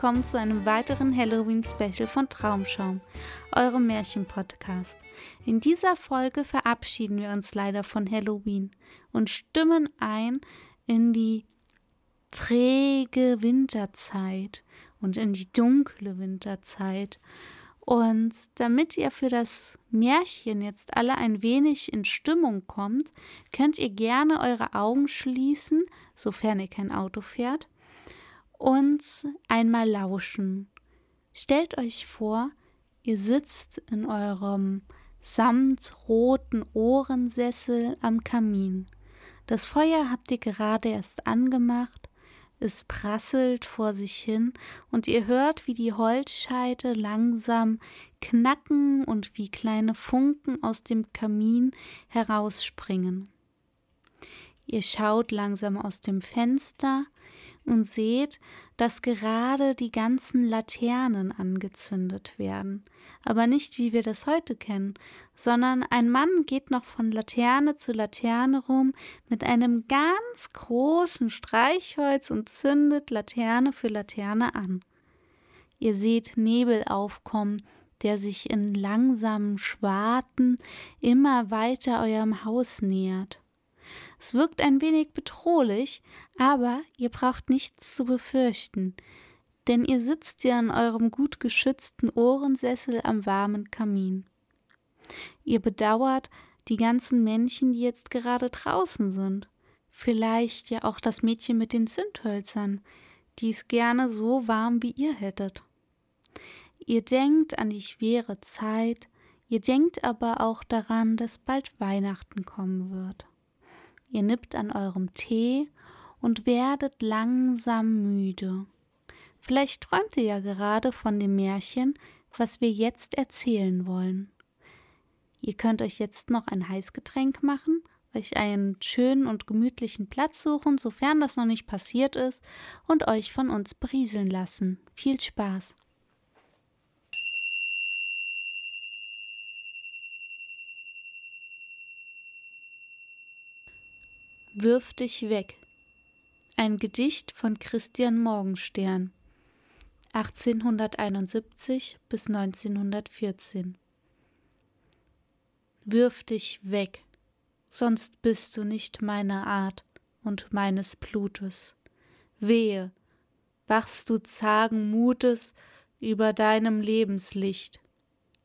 Willkommen zu einem weiteren Halloween-Special von Traumschaum, eurem Märchen-Podcast. In dieser Folge verabschieden wir uns leider von Halloween und stimmen ein in die träge Winterzeit und in die dunkle Winterzeit. Und damit ihr für das Märchen jetzt alle ein wenig in Stimmung kommt, könnt ihr gerne eure Augen schließen, sofern ihr kein Auto fährt, und einmal lauschen. Stellt euch vor, ihr sitzt in eurem samtroten Ohrensessel am Kamin. Das Feuer habt ihr gerade erst angemacht, es prasselt vor sich hin und ihr hört, wie die Holzscheite langsam knacken und wie kleine Funken aus dem Kamin herausspringen. Ihr schaut langsam aus dem Fenster und seht, dass gerade die ganzen Laternen angezündet werden. Aber nicht wie wir das heute kennen, sondern ein Mann geht noch von Laterne zu Laterne rum mit einem ganz großen Streichholz und zündet Laterne für Laterne an. Ihr seht Nebel aufkommen, der sich in langsamen Schwarten immer weiter eurem Haus nähert. Es wirkt ein wenig bedrohlich, aber ihr braucht nichts zu befürchten, denn ihr sitzt ja in eurem gut geschützten Ohrensessel am warmen Kamin. Ihr bedauert die ganzen Männchen, die jetzt gerade draußen sind. Vielleicht ja auch das Mädchen mit den Zündhölzern, die es gerne so warm wie ihr hättet. Ihr denkt an die schwere Zeit, ihr denkt aber auch daran, dass bald Weihnachten kommen wird. Ihr nippt an eurem Tee und werdet langsam müde. Vielleicht träumt ihr ja gerade von dem Märchen, was wir jetzt erzählen wollen. Ihr könnt euch jetzt noch ein Heißgetränk machen, euch einen schönen und gemütlichen Platz suchen, sofern das noch nicht passiert ist, und euch von uns berieseln lassen. Viel Spaß! Wirf dich weg. Ein Gedicht von Christian Morgenstern 1871 bis 1914 Wirf dich weg, sonst bist du nicht meiner Art und meines Blutes. Wehe, wachst du zagen Mutes über deinem Lebenslicht,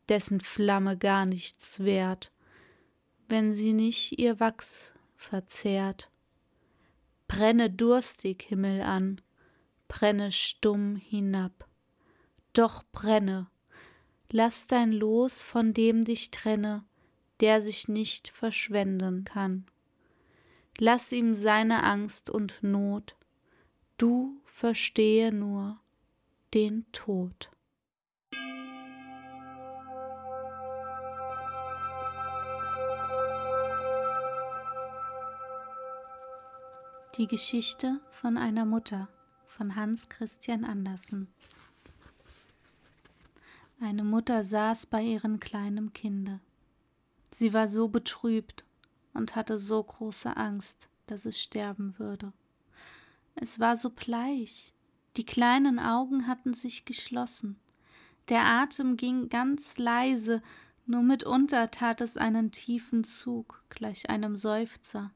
dessen Flamme gar nichts wert, wenn sie nicht ihr Wachs verzehrt. Brenne durstig, Himmel an, brenne stumm hinab. Doch brenne, lass dein Los von dem dich trenne, der sich nicht verschwenden kann. Lass ihm seine Angst und Not, du verstehe nur den Tod. Die Geschichte von einer Mutter von Hans Christian Andersen. Eine Mutter saß bei ihrem kleinen Kinde. Sie war so betrübt und hatte so große Angst, dass es sterben würde. Es war so bleich, die kleinen Augen hatten sich geschlossen, der Atem ging ganz leise, nur mitunter tat es einen tiefen Zug, gleich einem Seufzer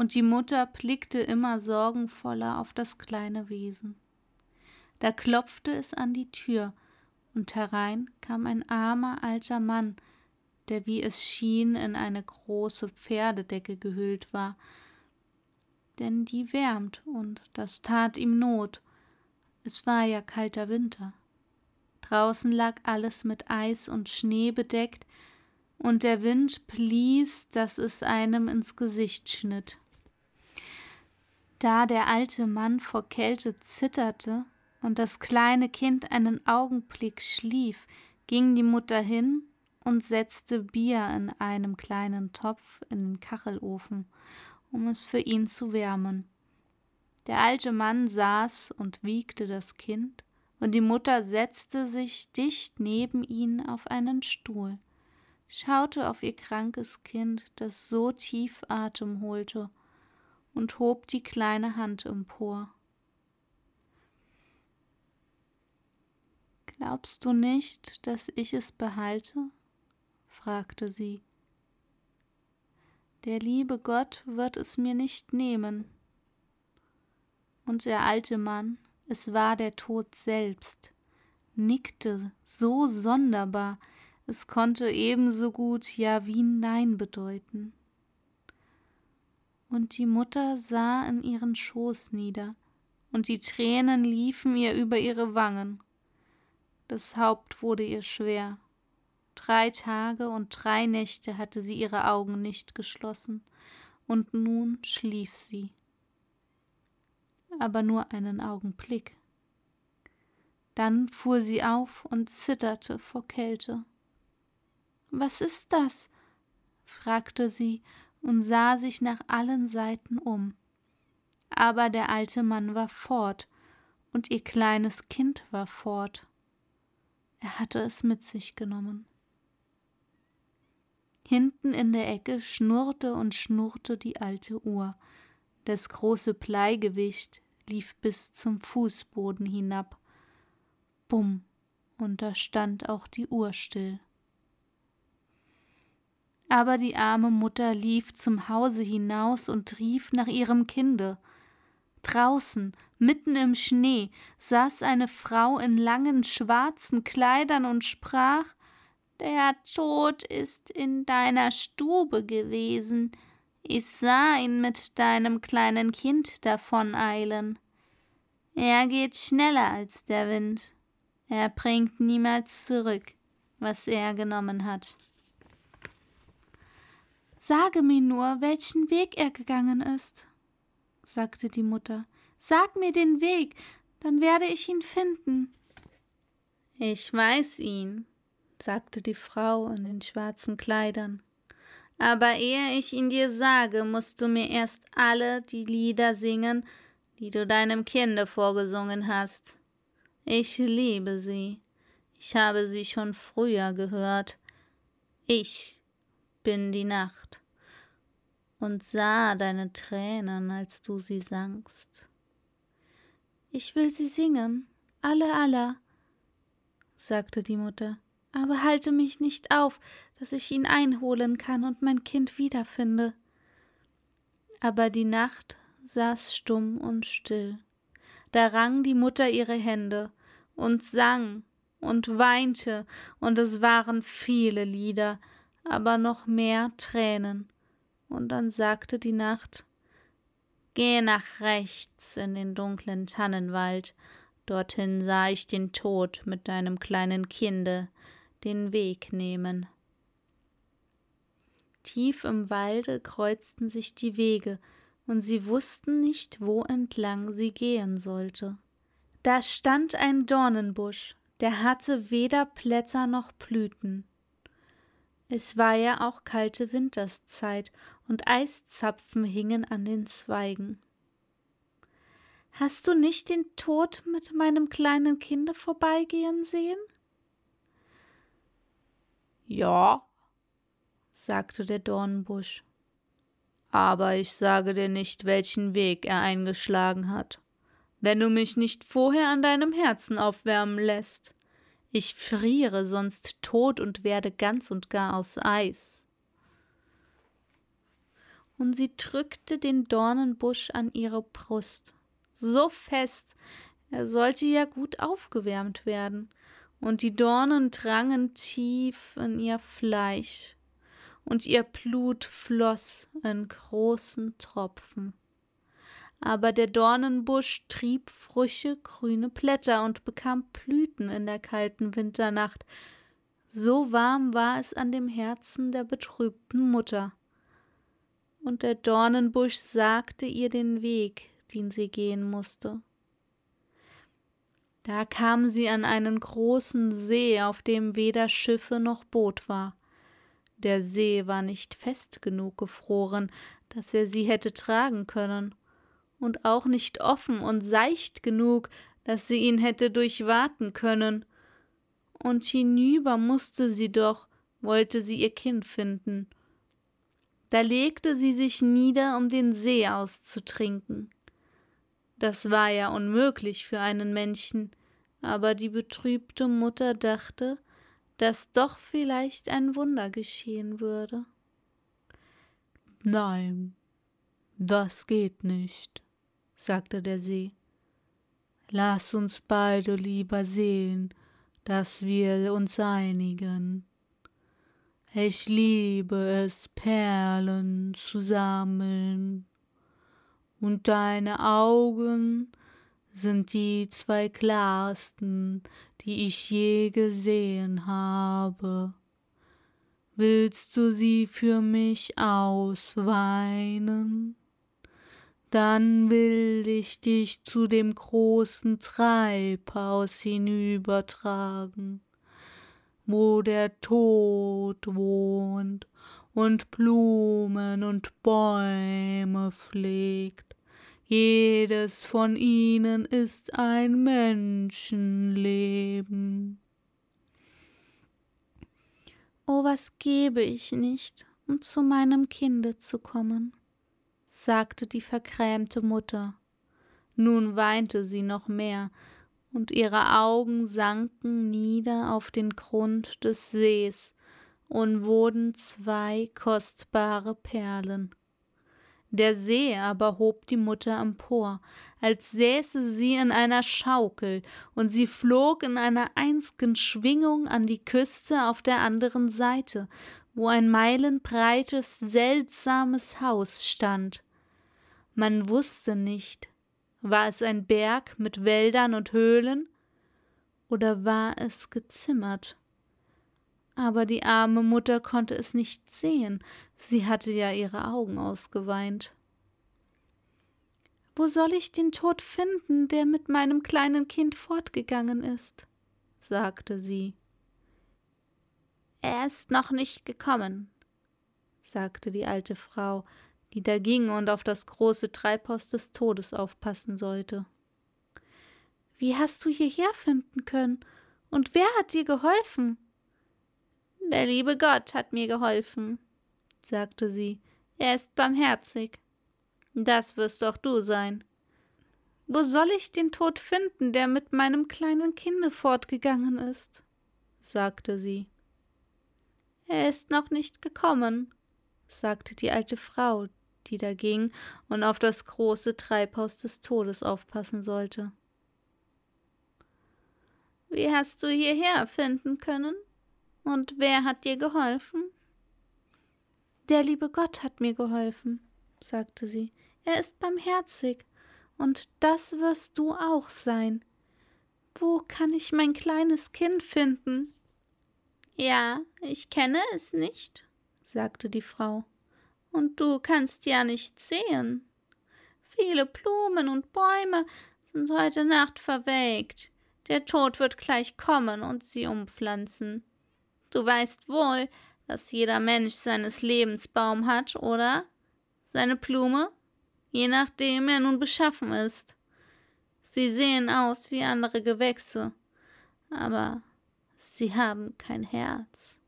und die Mutter blickte immer sorgenvoller auf das kleine Wesen. Da klopfte es an die Tür, und herein kam ein armer alter Mann, der wie es schien in eine große Pferdedecke gehüllt war, denn die wärmt, und das tat ihm Not. Es war ja kalter Winter. Draußen lag alles mit Eis und Schnee bedeckt, und der Wind blies, dass es einem ins Gesicht schnitt. Da der alte Mann vor Kälte zitterte und das kleine Kind einen Augenblick schlief, ging die Mutter hin und setzte Bier in einem kleinen Topf in den Kachelofen, um es für ihn zu wärmen. Der alte Mann saß und wiegte das Kind, und die Mutter setzte sich dicht neben ihn auf einen Stuhl, schaute auf ihr krankes Kind, das so tief Atem holte und hob die kleine Hand empor. Glaubst du nicht, dass ich es behalte? fragte sie. Der liebe Gott wird es mir nicht nehmen. Und der alte Mann, es war der Tod selbst, nickte so sonderbar, es konnte ebenso gut Ja wie Nein bedeuten und die Mutter sah in ihren Schoß nieder, und die Tränen liefen ihr über ihre Wangen. Das Haupt wurde ihr schwer. Drei Tage und drei Nächte hatte sie ihre Augen nicht geschlossen, und nun schlief sie. Aber nur einen Augenblick. Dann fuhr sie auf und zitterte vor Kälte. Was ist das? fragte sie und sah sich nach allen Seiten um. Aber der alte Mann war fort, und ihr kleines Kind war fort. Er hatte es mit sich genommen. Hinten in der Ecke schnurrte und schnurrte die alte Uhr. Das große Bleigewicht lief bis zum Fußboden hinab. Bumm, und da stand auch die Uhr still aber die arme Mutter lief zum Hause hinaus und rief nach ihrem Kinde. Draußen, mitten im Schnee, saß eine Frau in langen schwarzen Kleidern und sprach Der Tod ist in deiner Stube gewesen, ich sah ihn mit deinem kleinen Kind davoneilen. Er geht schneller als der Wind, er bringt niemals zurück, was er genommen hat. Sage mir nur, welchen Weg er gegangen ist, sagte die Mutter. Sag mir den Weg, dann werde ich ihn finden. Ich weiß ihn, sagte die Frau in den schwarzen Kleidern. Aber ehe ich ihn dir sage, musst du mir erst alle die Lieder singen, die du deinem Kinde vorgesungen hast. Ich liebe sie. Ich habe sie schon früher gehört. Ich bin die Nacht und sah deine Tränen, als du sie sangst. Ich will sie singen, alle aller, sagte die Mutter, aber halte mich nicht auf, dass ich ihn einholen kann und mein Kind wiederfinde. Aber die Nacht saß stumm und still. Da rang die Mutter ihre Hände und sang und weinte, und es waren viele Lieder, aber noch mehr Tränen. Und dann sagte die Nacht Geh nach rechts in den dunklen Tannenwald, dorthin sah ich den Tod mit deinem kleinen Kinde den Weg nehmen. Tief im Walde kreuzten sich die Wege, und sie wussten nicht, wo entlang sie gehen sollte. Da stand ein Dornenbusch, der hatte weder Blätter noch Blüten. Es war ja auch kalte Winterszeit, und Eiszapfen hingen an den Zweigen. Hast du nicht den Tod mit meinem kleinen Kinde vorbeigehen sehen? Ja, sagte der Dornbusch, aber ich sage dir nicht, welchen Weg er eingeschlagen hat, wenn du mich nicht vorher an deinem Herzen aufwärmen lässt. Ich friere sonst tot und werde ganz und gar aus Eis. Und sie drückte den Dornenbusch an ihre Brust, so fest, er sollte ja gut aufgewärmt werden, und die Dornen drangen tief in ihr Fleisch, und ihr Blut floss in großen Tropfen. Aber der Dornenbusch trieb frische grüne Blätter und bekam Blüten in der kalten Winternacht. So warm war es an dem Herzen der betrübten Mutter. Und der Dornenbusch sagte ihr den Weg, den sie gehen musste. Da kam sie an einen großen See, auf dem weder Schiffe noch Boot war. Der See war nicht fest genug gefroren, dass er sie hätte tragen können, und auch nicht offen und seicht genug, dass sie ihn hätte durchwaten können. Und hinüber musste sie doch, wollte sie ihr Kind finden. Da legte sie sich nieder, um den See auszutrinken. Das war ja unmöglich für einen Menschen, aber die betrübte Mutter dachte, dass doch vielleicht ein Wunder geschehen würde. Nein, das geht nicht, sagte der See. Lass uns beide lieber sehen, dass wir uns einigen. Ich liebe es, Perlen zu sammeln und deine Augen sind die zwei klarsten, die ich je gesehen habe. Willst du sie für mich ausweinen? Dann will ich dich zu dem großen Treibhaus hinübertragen, wo der Tod wohnt und Blumen und Bäume pflegt. Jedes von ihnen ist ein Menschenleben. Oh, was gebe ich nicht, um zu meinem Kinde zu kommen, sagte die vergrämte Mutter. Nun weinte sie noch mehr, und ihre Augen sanken nieder auf den Grund des Sees, und wurden zwei kostbare Perlen. Der See aber hob die Mutter empor, als säße sie in einer Schaukel, und sie flog in einer einzigen Schwingung an die Küste auf der anderen Seite, wo ein meilenbreites, seltsames Haus stand. Man wusste nicht, war es ein Berg mit Wäldern und Höhlen, oder war es gezimmert? aber die arme Mutter konnte es nicht sehen, sie hatte ja ihre Augen ausgeweint. Wo soll ich den Tod finden, der mit meinem kleinen Kind fortgegangen ist? sagte sie. Er ist noch nicht gekommen, sagte die alte Frau, die da ging und auf das große Treibhaus des Todes aufpassen sollte. Wie hast du hierher finden können? Und wer hat dir geholfen? Der liebe Gott hat mir geholfen, sagte sie. Er ist barmherzig. Das wirst auch du sein. Wo soll ich den Tod finden, der mit meinem kleinen Kinde fortgegangen ist? sagte sie. Er ist noch nicht gekommen, sagte die alte Frau, die da ging und auf das große Treibhaus des Todes aufpassen sollte. Wie hast du hierher finden können? Und wer hat dir geholfen? Der liebe Gott hat mir geholfen, sagte sie. Er ist barmherzig, und das wirst du auch sein. Wo kann ich mein kleines Kind finden? Ja, ich kenne es nicht, sagte die Frau. Und du kannst ja nicht sehen. Viele Blumen und Bäume sind heute Nacht verwelkt. Der Tod wird gleich kommen und sie umpflanzen. Du weißt wohl, dass jeder Mensch seines Lebensbaum hat, oder? Seine Blume? Je nachdem er nun beschaffen ist. Sie sehen aus wie andere Gewächse, aber sie haben kein Herz.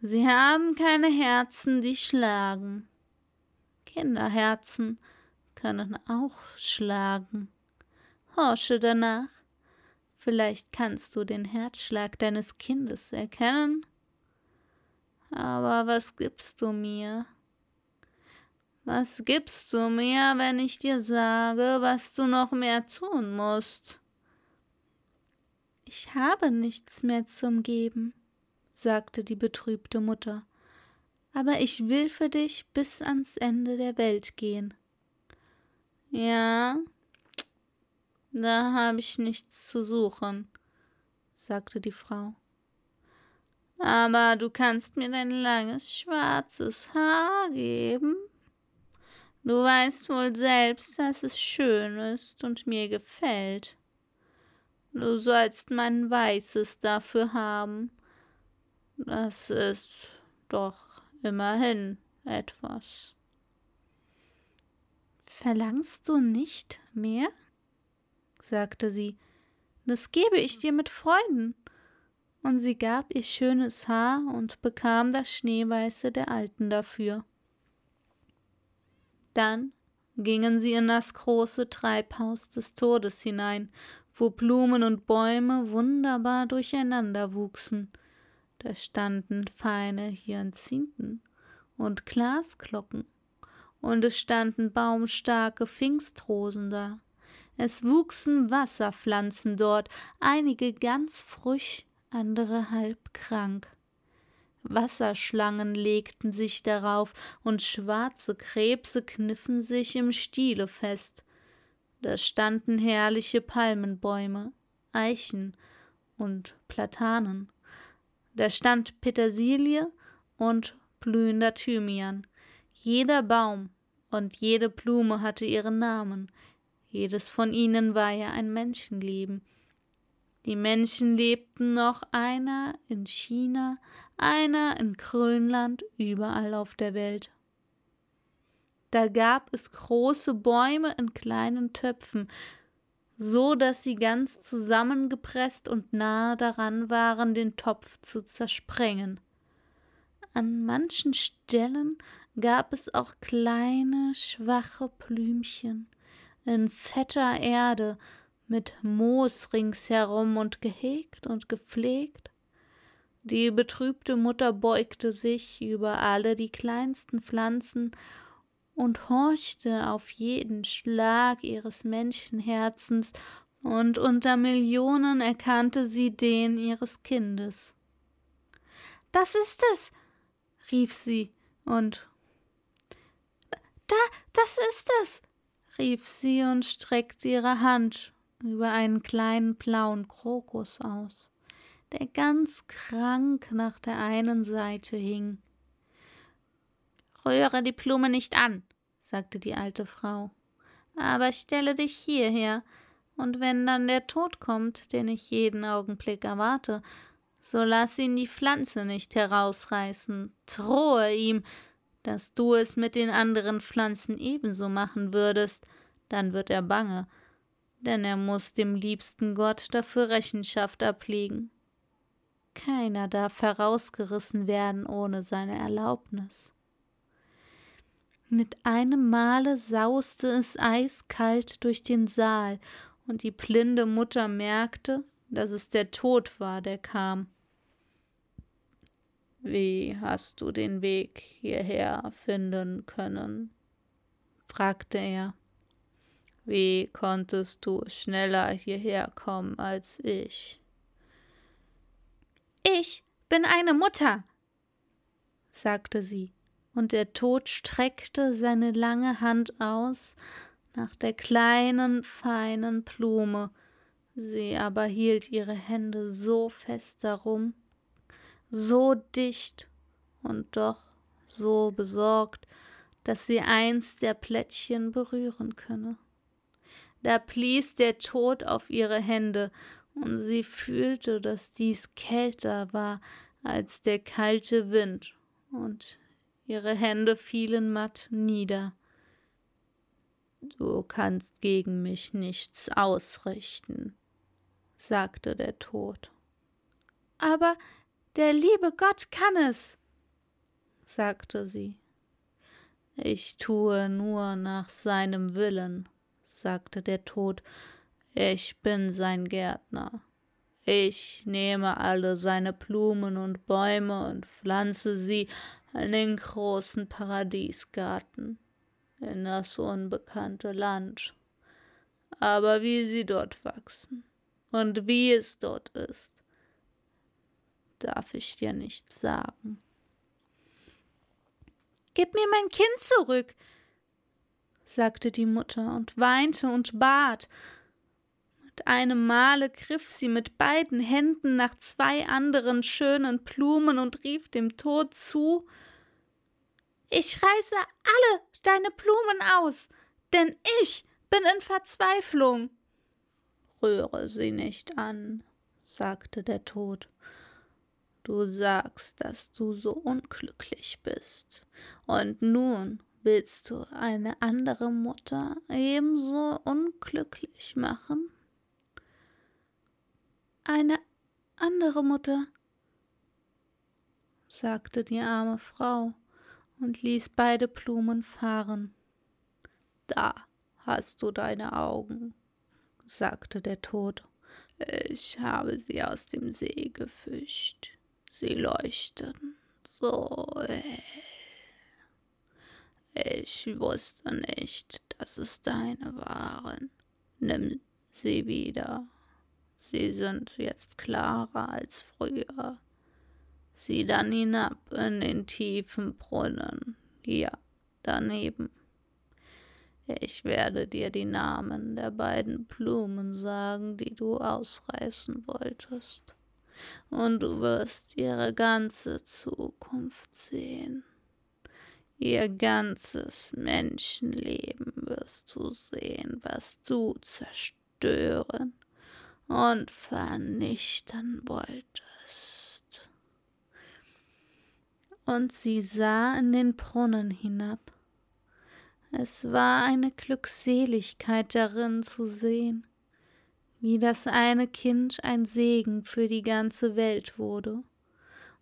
Sie haben keine Herzen, die schlagen. Kinderherzen können auch schlagen. Horsche danach. Vielleicht kannst du den Herzschlag deines Kindes erkennen. Aber was gibst du mir? Was gibst du mir, wenn ich dir sage, was du noch mehr tun musst? Ich habe nichts mehr zum Geben, sagte die betrübte Mutter, aber ich will für dich bis ans Ende der Welt gehen. Ja, da habe ich nichts zu suchen, sagte die Frau. Aber du kannst mir dein langes schwarzes Haar geben. Du weißt wohl selbst, dass es schön ist und mir gefällt. Du sollst mein weißes dafür haben. Das ist doch immerhin etwas. Verlangst du nicht mehr? sagte sie. Das gebe ich dir mit Freuden. Und sie gab ihr schönes Haar und bekam das Schneeweiße der Alten dafür. Dann gingen sie in das große Treibhaus des Todes hinein, wo Blumen und Bäume wunderbar durcheinander wuchsen. Da standen feine Hyazinthen und Glasglocken, und es standen baumstarke Pfingstrosen da. Es wuchsen Wasserpflanzen dort, einige ganz frisch, andere halb krank. Wasserschlangen legten sich darauf, und schwarze Krebse kniffen sich im Stiele fest. Da standen herrliche Palmenbäume, Eichen und Platanen. Da stand Petersilie und blühender Thymian. Jeder Baum und jede Blume hatte ihren Namen. Jedes von ihnen war ja ein Menschenleben. Die Menschen lebten noch einer in China, einer in Grönland, überall auf der Welt. Da gab es große Bäume in kleinen Töpfen, so dass sie ganz zusammengepresst und nahe daran waren, den Topf zu zersprengen. An manchen Stellen gab es auch kleine, schwache Blümchen in fetter Erde, mit Moos ringsherum und gehegt und gepflegt. Die betrübte Mutter beugte sich über alle die kleinsten Pflanzen und horchte auf jeden Schlag ihres Menschenherzens, und unter Millionen erkannte sie den ihres Kindes. Das ist es, rief sie, und da, das ist es, rief sie und streckte ihre Hand über einen kleinen blauen Krokus aus, der ganz krank nach der einen Seite hing. Rühre die Blume nicht an, sagte die alte Frau, aber stelle dich hierher, und wenn dann der Tod kommt, den ich jeden Augenblick erwarte, so lass ihn die Pflanze nicht herausreißen, drohe ihm, dass du es mit den anderen Pflanzen ebenso machen würdest, dann wird er bange. Denn er muss dem liebsten Gott dafür Rechenschaft ablegen. Keiner darf herausgerissen werden ohne seine Erlaubnis. Mit einem Male sauste es eiskalt durch den Saal, und die blinde Mutter merkte, dass es der Tod war, der kam. Wie hast du den Weg hierher finden können? fragte er. Wie konntest du schneller hierher kommen als ich? Ich bin eine Mutter, sagte sie, und der Tod streckte seine lange Hand aus nach der kleinen, feinen Blume, sie aber hielt ihre Hände so fest darum, so dicht und doch so besorgt, dass sie eins der Plättchen berühren könne. Da blies der Tod auf ihre Hände, und sie fühlte, dass dies kälter war als der kalte Wind, und ihre Hände fielen matt nieder. Du kannst gegen mich nichts ausrichten, sagte der Tod. Aber der liebe Gott kann es, sagte sie. Ich tue nur nach seinem Willen, sagte der Tod. Ich bin sein Gärtner. Ich nehme alle seine Blumen und Bäume und pflanze sie in den großen Paradiesgarten, in das unbekannte Land. Aber wie sie dort wachsen und wie es dort ist, darf ich dir nicht sagen. Gib mir mein Kind zurück, sagte die Mutter und weinte und bat. Einem Male griff sie mit beiden Händen nach zwei anderen schönen Blumen und rief dem Tod zu Ich reiße alle deine Blumen aus, denn ich bin in Verzweiflung. Rühre sie nicht an, sagte der Tod. Du sagst, dass du so unglücklich bist. Und nun willst du eine andere Mutter ebenso unglücklich machen? Eine andere Mutter, sagte die arme Frau und ließ beide Blumen fahren. Da hast du deine Augen, sagte der Tod. Ich habe sie aus dem See gefischt. Sie leuchten so hell. Ich wusste nicht, dass es deine waren. Nimm sie wieder. Sie sind jetzt klarer als früher. Sieh dann hinab in den tiefen Brunnen. Ja, daneben. Ich werde dir die Namen der beiden Blumen sagen, die du ausreißen wolltest und du wirst ihre ganze Zukunft sehen. Ihr ganzes Menschenleben wirst du sehen, was du zerstören und vernichten wolltest. Und sie sah in den Brunnen hinab. Es war eine Glückseligkeit darin zu sehen, wie das eine Kind ein Segen für die ganze Welt wurde.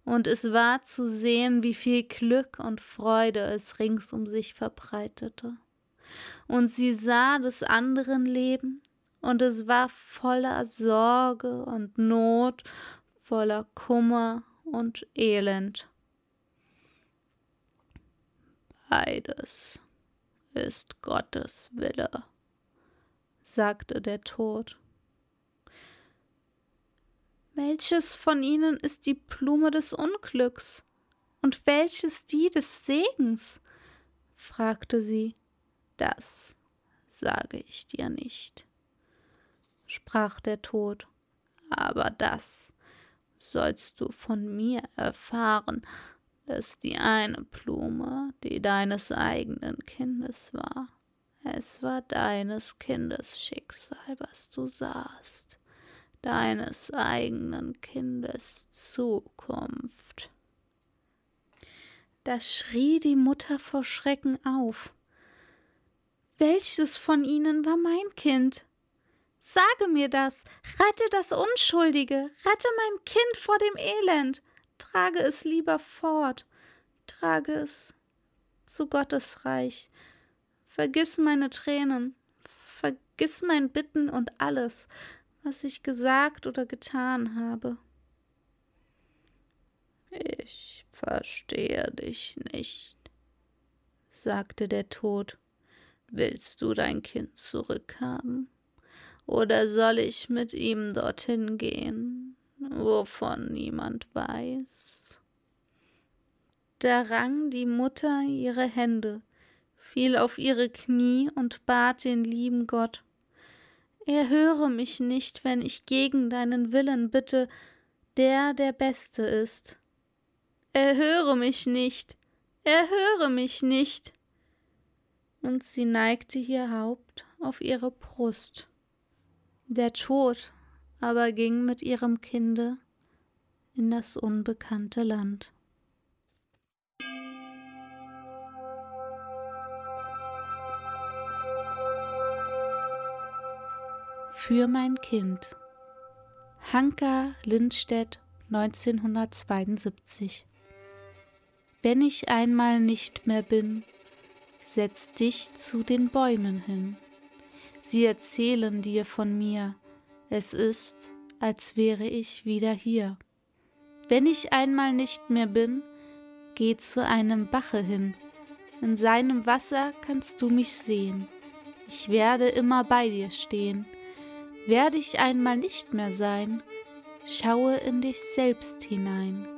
Und es war zu sehen, wie viel Glück und Freude es rings um sich verbreitete. Und sie sah des anderen Leben, und es war voller Sorge und Not, voller Kummer und Elend. Beides ist Gottes Wille, sagte der Tod. Welches von ihnen ist die Blume des Unglücks und welches die des Segens? fragte sie. Das sage ich dir nicht, sprach der Tod, aber das sollst du von mir erfahren, dass die eine Blume, die deines eigenen Kindes war, es war deines Kindes Schicksal, was du sahst deines eigenen Kindes Zukunft. Da schrie die Mutter vor Schrecken auf. Welches von ihnen war mein Kind? Sage mir das, rette das Unschuldige, rette mein Kind vor dem Elend, trage es lieber fort, trage es zu Gottes Reich. Vergiss meine Tränen, vergiss mein Bitten und alles, was ich gesagt oder getan habe. Ich verstehe dich nicht, sagte der Tod. Willst du dein Kind zurückhaben? Oder soll ich mit ihm dorthin gehen, wovon niemand weiß? Da rang die Mutter ihre Hände, fiel auf ihre Knie und bat den lieben Gott, Erhöre mich nicht, wenn ich gegen deinen Willen bitte, der der Beste ist. Erhöre mich nicht, erhöre mich nicht. Und sie neigte ihr Haupt auf ihre Brust. Der Tod aber ging mit ihrem Kinde in das unbekannte Land. Für mein Kind. Hanka Lindstedt 1972 Wenn ich einmal nicht mehr bin, setz dich zu den Bäumen hin. Sie erzählen dir von mir, es ist, als wäre ich wieder hier. Wenn ich einmal nicht mehr bin, geh zu einem Bache hin, in seinem Wasser kannst du mich sehen. Ich werde immer bei dir stehen. Werde ich einmal nicht mehr sein, schaue in dich selbst hinein.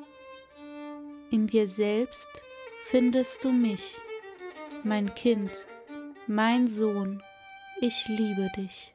In dir selbst findest du mich, mein Kind, mein Sohn, ich liebe dich.